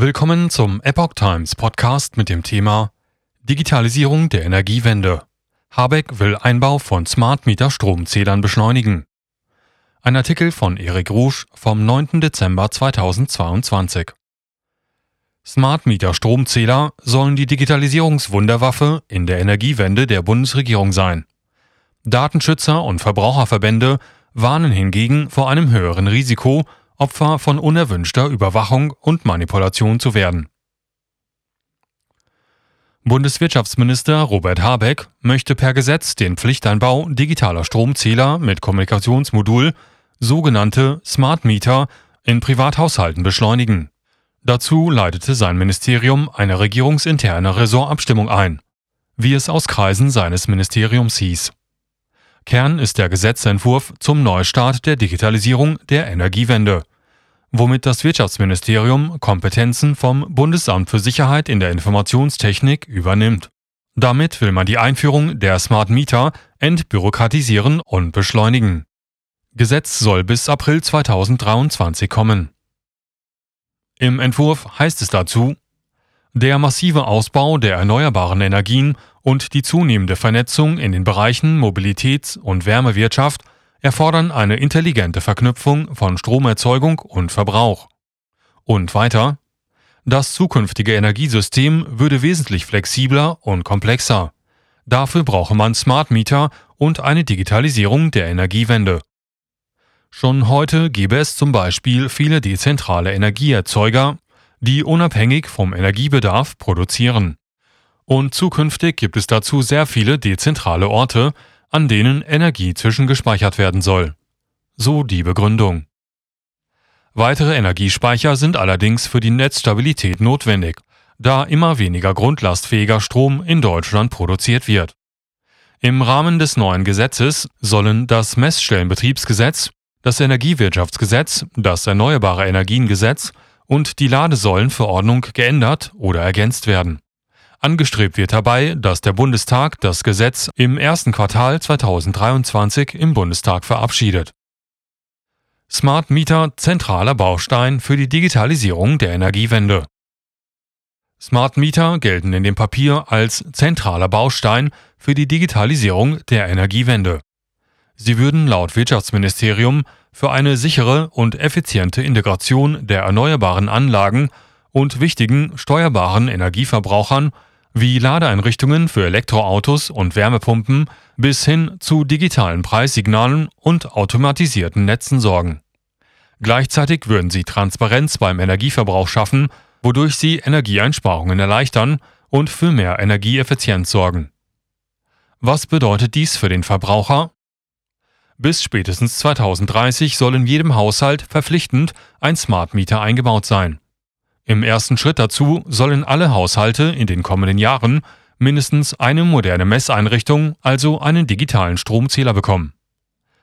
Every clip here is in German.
Willkommen zum Epoch Times Podcast mit dem Thema Digitalisierung der Energiewende. Habeck will Einbau von Smart Meter Stromzählern beschleunigen. Ein Artikel von Erik Rouge vom 9. Dezember 2022. Smart Meter Stromzähler sollen die Digitalisierungswunderwaffe in der Energiewende der Bundesregierung sein. Datenschützer und Verbraucherverbände warnen hingegen vor einem höheren Risiko, Opfer von unerwünschter Überwachung und Manipulation zu werden. Bundeswirtschaftsminister Robert Habeck möchte per Gesetz den Pflichteinbau digitaler Stromzähler mit Kommunikationsmodul, sogenannte Smart Meter, in Privathaushalten beschleunigen. Dazu leitete sein Ministerium eine regierungsinterne Ressortabstimmung ein, wie es aus Kreisen seines Ministeriums hieß. Kern ist der Gesetzentwurf zum Neustart der Digitalisierung der Energiewende, womit das Wirtschaftsministerium Kompetenzen vom Bundesamt für Sicherheit in der Informationstechnik übernimmt. Damit will man die Einführung der Smart Meter entbürokratisieren und beschleunigen. Gesetz soll bis April 2023 kommen. Im Entwurf heißt es dazu, der massive Ausbau der erneuerbaren Energien und die zunehmende Vernetzung in den Bereichen Mobilitäts- und Wärmewirtschaft erfordern eine intelligente Verknüpfung von Stromerzeugung und Verbrauch. Und weiter, das zukünftige Energiesystem würde wesentlich flexibler und komplexer. Dafür brauche man Smart Meter und eine Digitalisierung der Energiewende. Schon heute gäbe es zum Beispiel viele dezentrale Energieerzeuger, die unabhängig vom Energiebedarf produzieren. Und zukünftig gibt es dazu sehr viele dezentrale Orte, an denen Energie zwischengespeichert werden soll. So die Begründung. Weitere Energiespeicher sind allerdings für die Netzstabilität notwendig, da immer weniger grundlastfähiger Strom in Deutschland produziert wird. Im Rahmen des neuen Gesetzes sollen das Messstellenbetriebsgesetz, das Energiewirtschaftsgesetz, das Erneuerbare Energiengesetz und die Ladesäulenverordnung geändert oder ergänzt werden. Angestrebt wird dabei, dass der Bundestag das Gesetz im ersten Quartal 2023 im Bundestag verabschiedet. Smart Meter zentraler Baustein für die Digitalisierung der Energiewende. Smart Meter gelten in dem Papier als zentraler Baustein für die Digitalisierung der Energiewende. Sie würden laut Wirtschaftsministerium für eine sichere und effiziente Integration der erneuerbaren Anlagen und wichtigen steuerbaren Energieverbrauchern wie Ladeeinrichtungen für Elektroautos und Wärmepumpen bis hin zu digitalen Preissignalen und automatisierten Netzen sorgen. Gleichzeitig würden sie Transparenz beim Energieverbrauch schaffen, wodurch sie Energieeinsparungen erleichtern und für mehr Energieeffizienz sorgen. Was bedeutet dies für den Verbraucher? Bis spätestens 2030 soll in jedem Haushalt verpflichtend ein Smart Meter eingebaut sein. Im ersten Schritt dazu sollen alle Haushalte in den kommenden Jahren mindestens eine moderne Messeinrichtung, also einen digitalen Stromzähler bekommen.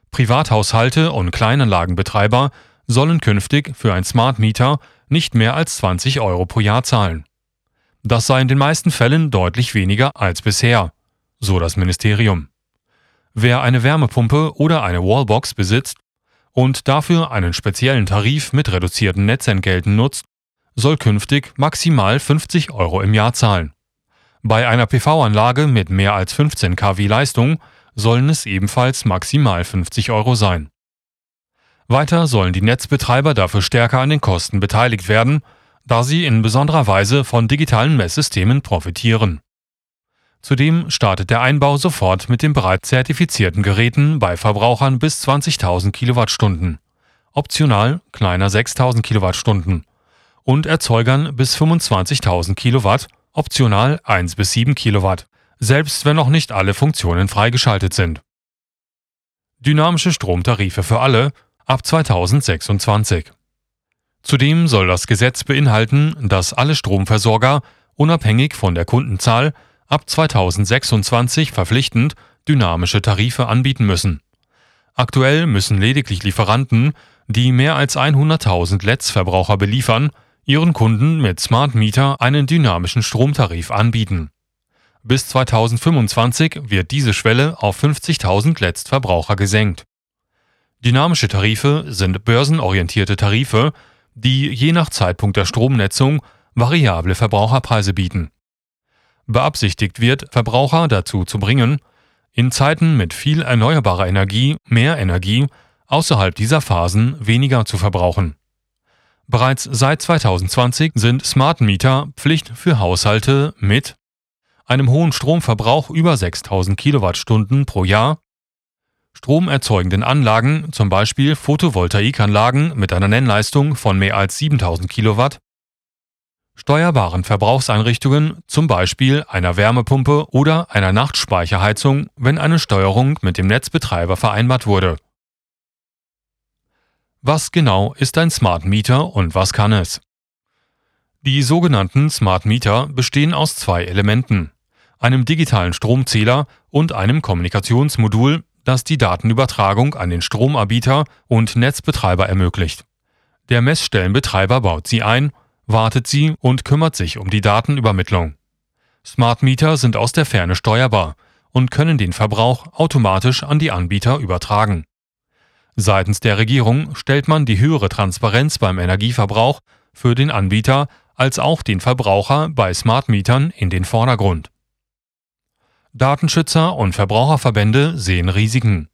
Privathaushalte und Kleinanlagenbetreiber sollen künftig für ein Smart Meter nicht mehr als 20 Euro pro Jahr zahlen. Das sei in den meisten Fällen deutlich weniger als bisher, so das Ministerium. Wer eine Wärmepumpe oder eine Wallbox besitzt und dafür einen speziellen Tarif mit reduzierten Netzentgelten nutzt, soll künftig maximal 50 Euro im Jahr zahlen. Bei einer PV-Anlage mit mehr als 15 kW Leistung sollen es ebenfalls maximal 50 Euro sein. Weiter sollen die Netzbetreiber dafür stärker an den Kosten beteiligt werden, da sie in besonderer Weise von digitalen Messsystemen profitieren. Zudem startet der Einbau sofort mit den bereits zertifizierten Geräten bei Verbrauchern bis 20.000 Kilowattstunden, optional kleiner 6.000 Kilowattstunden und Erzeugern bis 25.000 Kilowatt, optional 1 bis 7 Kilowatt, selbst wenn noch nicht alle Funktionen freigeschaltet sind. Dynamische Stromtarife für alle ab 2026. Zudem soll das Gesetz beinhalten, dass alle Stromversorger, unabhängig von der Kundenzahl, ab 2026 verpflichtend dynamische Tarife anbieten müssen. Aktuell müssen lediglich Lieferanten, die mehr als 100.000 Letztverbraucher beliefern, ihren Kunden mit Smart Meter einen dynamischen Stromtarif anbieten. Bis 2025 wird diese Schwelle auf 50.000 Letztverbraucher gesenkt. Dynamische Tarife sind börsenorientierte Tarife, die je nach Zeitpunkt der Stromnetzung variable Verbraucherpreise bieten. Beabsichtigt wird, Verbraucher dazu zu bringen, in Zeiten mit viel erneuerbarer Energie mehr Energie außerhalb dieser Phasen weniger zu verbrauchen. Bereits seit 2020 sind Smart Meter Pflicht für Haushalte mit einem hohen Stromverbrauch über 6000 Kilowattstunden pro Jahr, stromerzeugenden Anlagen, zum Beispiel Photovoltaikanlagen mit einer Nennleistung von mehr als 7000 Kilowatt, steuerbaren Verbrauchseinrichtungen, zum Beispiel einer Wärmepumpe oder einer Nachtspeicherheizung, wenn eine Steuerung mit dem Netzbetreiber vereinbart wurde. Was genau ist ein Smart Meter und was kann es? Die sogenannten Smart Meter bestehen aus zwei Elementen, einem digitalen Stromzähler und einem Kommunikationsmodul, das die Datenübertragung an den Stromanbieter und Netzbetreiber ermöglicht. Der Messstellenbetreiber baut sie ein wartet sie und kümmert sich um die Datenübermittlung. Smart Meter sind aus der Ferne steuerbar und können den Verbrauch automatisch an die Anbieter übertragen. Seitens der Regierung stellt man die höhere Transparenz beim Energieverbrauch für den Anbieter als auch den Verbraucher bei Smart Mietern in den Vordergrund. Datenschützer und Verbraucherverbände sehen Risiken.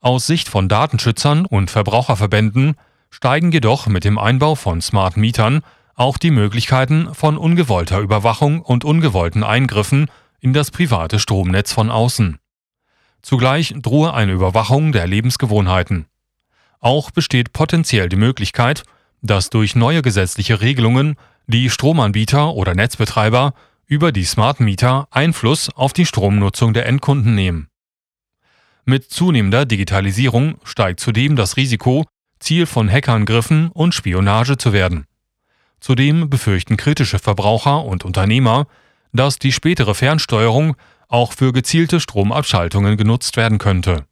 Aus Sicht von Datenschützern und Verbraucherverbänden steigen jedoch mit dem Einbau von Smart Mietern auch die Möglichkeiten von ungewollter Überwachung und ungewollten Eingriffen in das private Stromnetz von außen. Zugleich drohe eine Überwachung der Lebensgewohnheiten. Auch besteht potenziell die Möglichkeit, dass durch neue gesetzliche Regelungen die Stromanbieter oder Netzbetreiber über die Smart Mieter Einfluss auf die Stromnutzung der Endkunden nehmen. Mit zunehmender Digitalisierung steigt zudem das Risiko, Ziel von Hackerangriffen und Spionage zu werden. Zudem befürchten kritische Verbraucher und Unternehmer, dass die spätere Fernsteuerung auch für gezielte Stromabschaltungen genutzt werden könnte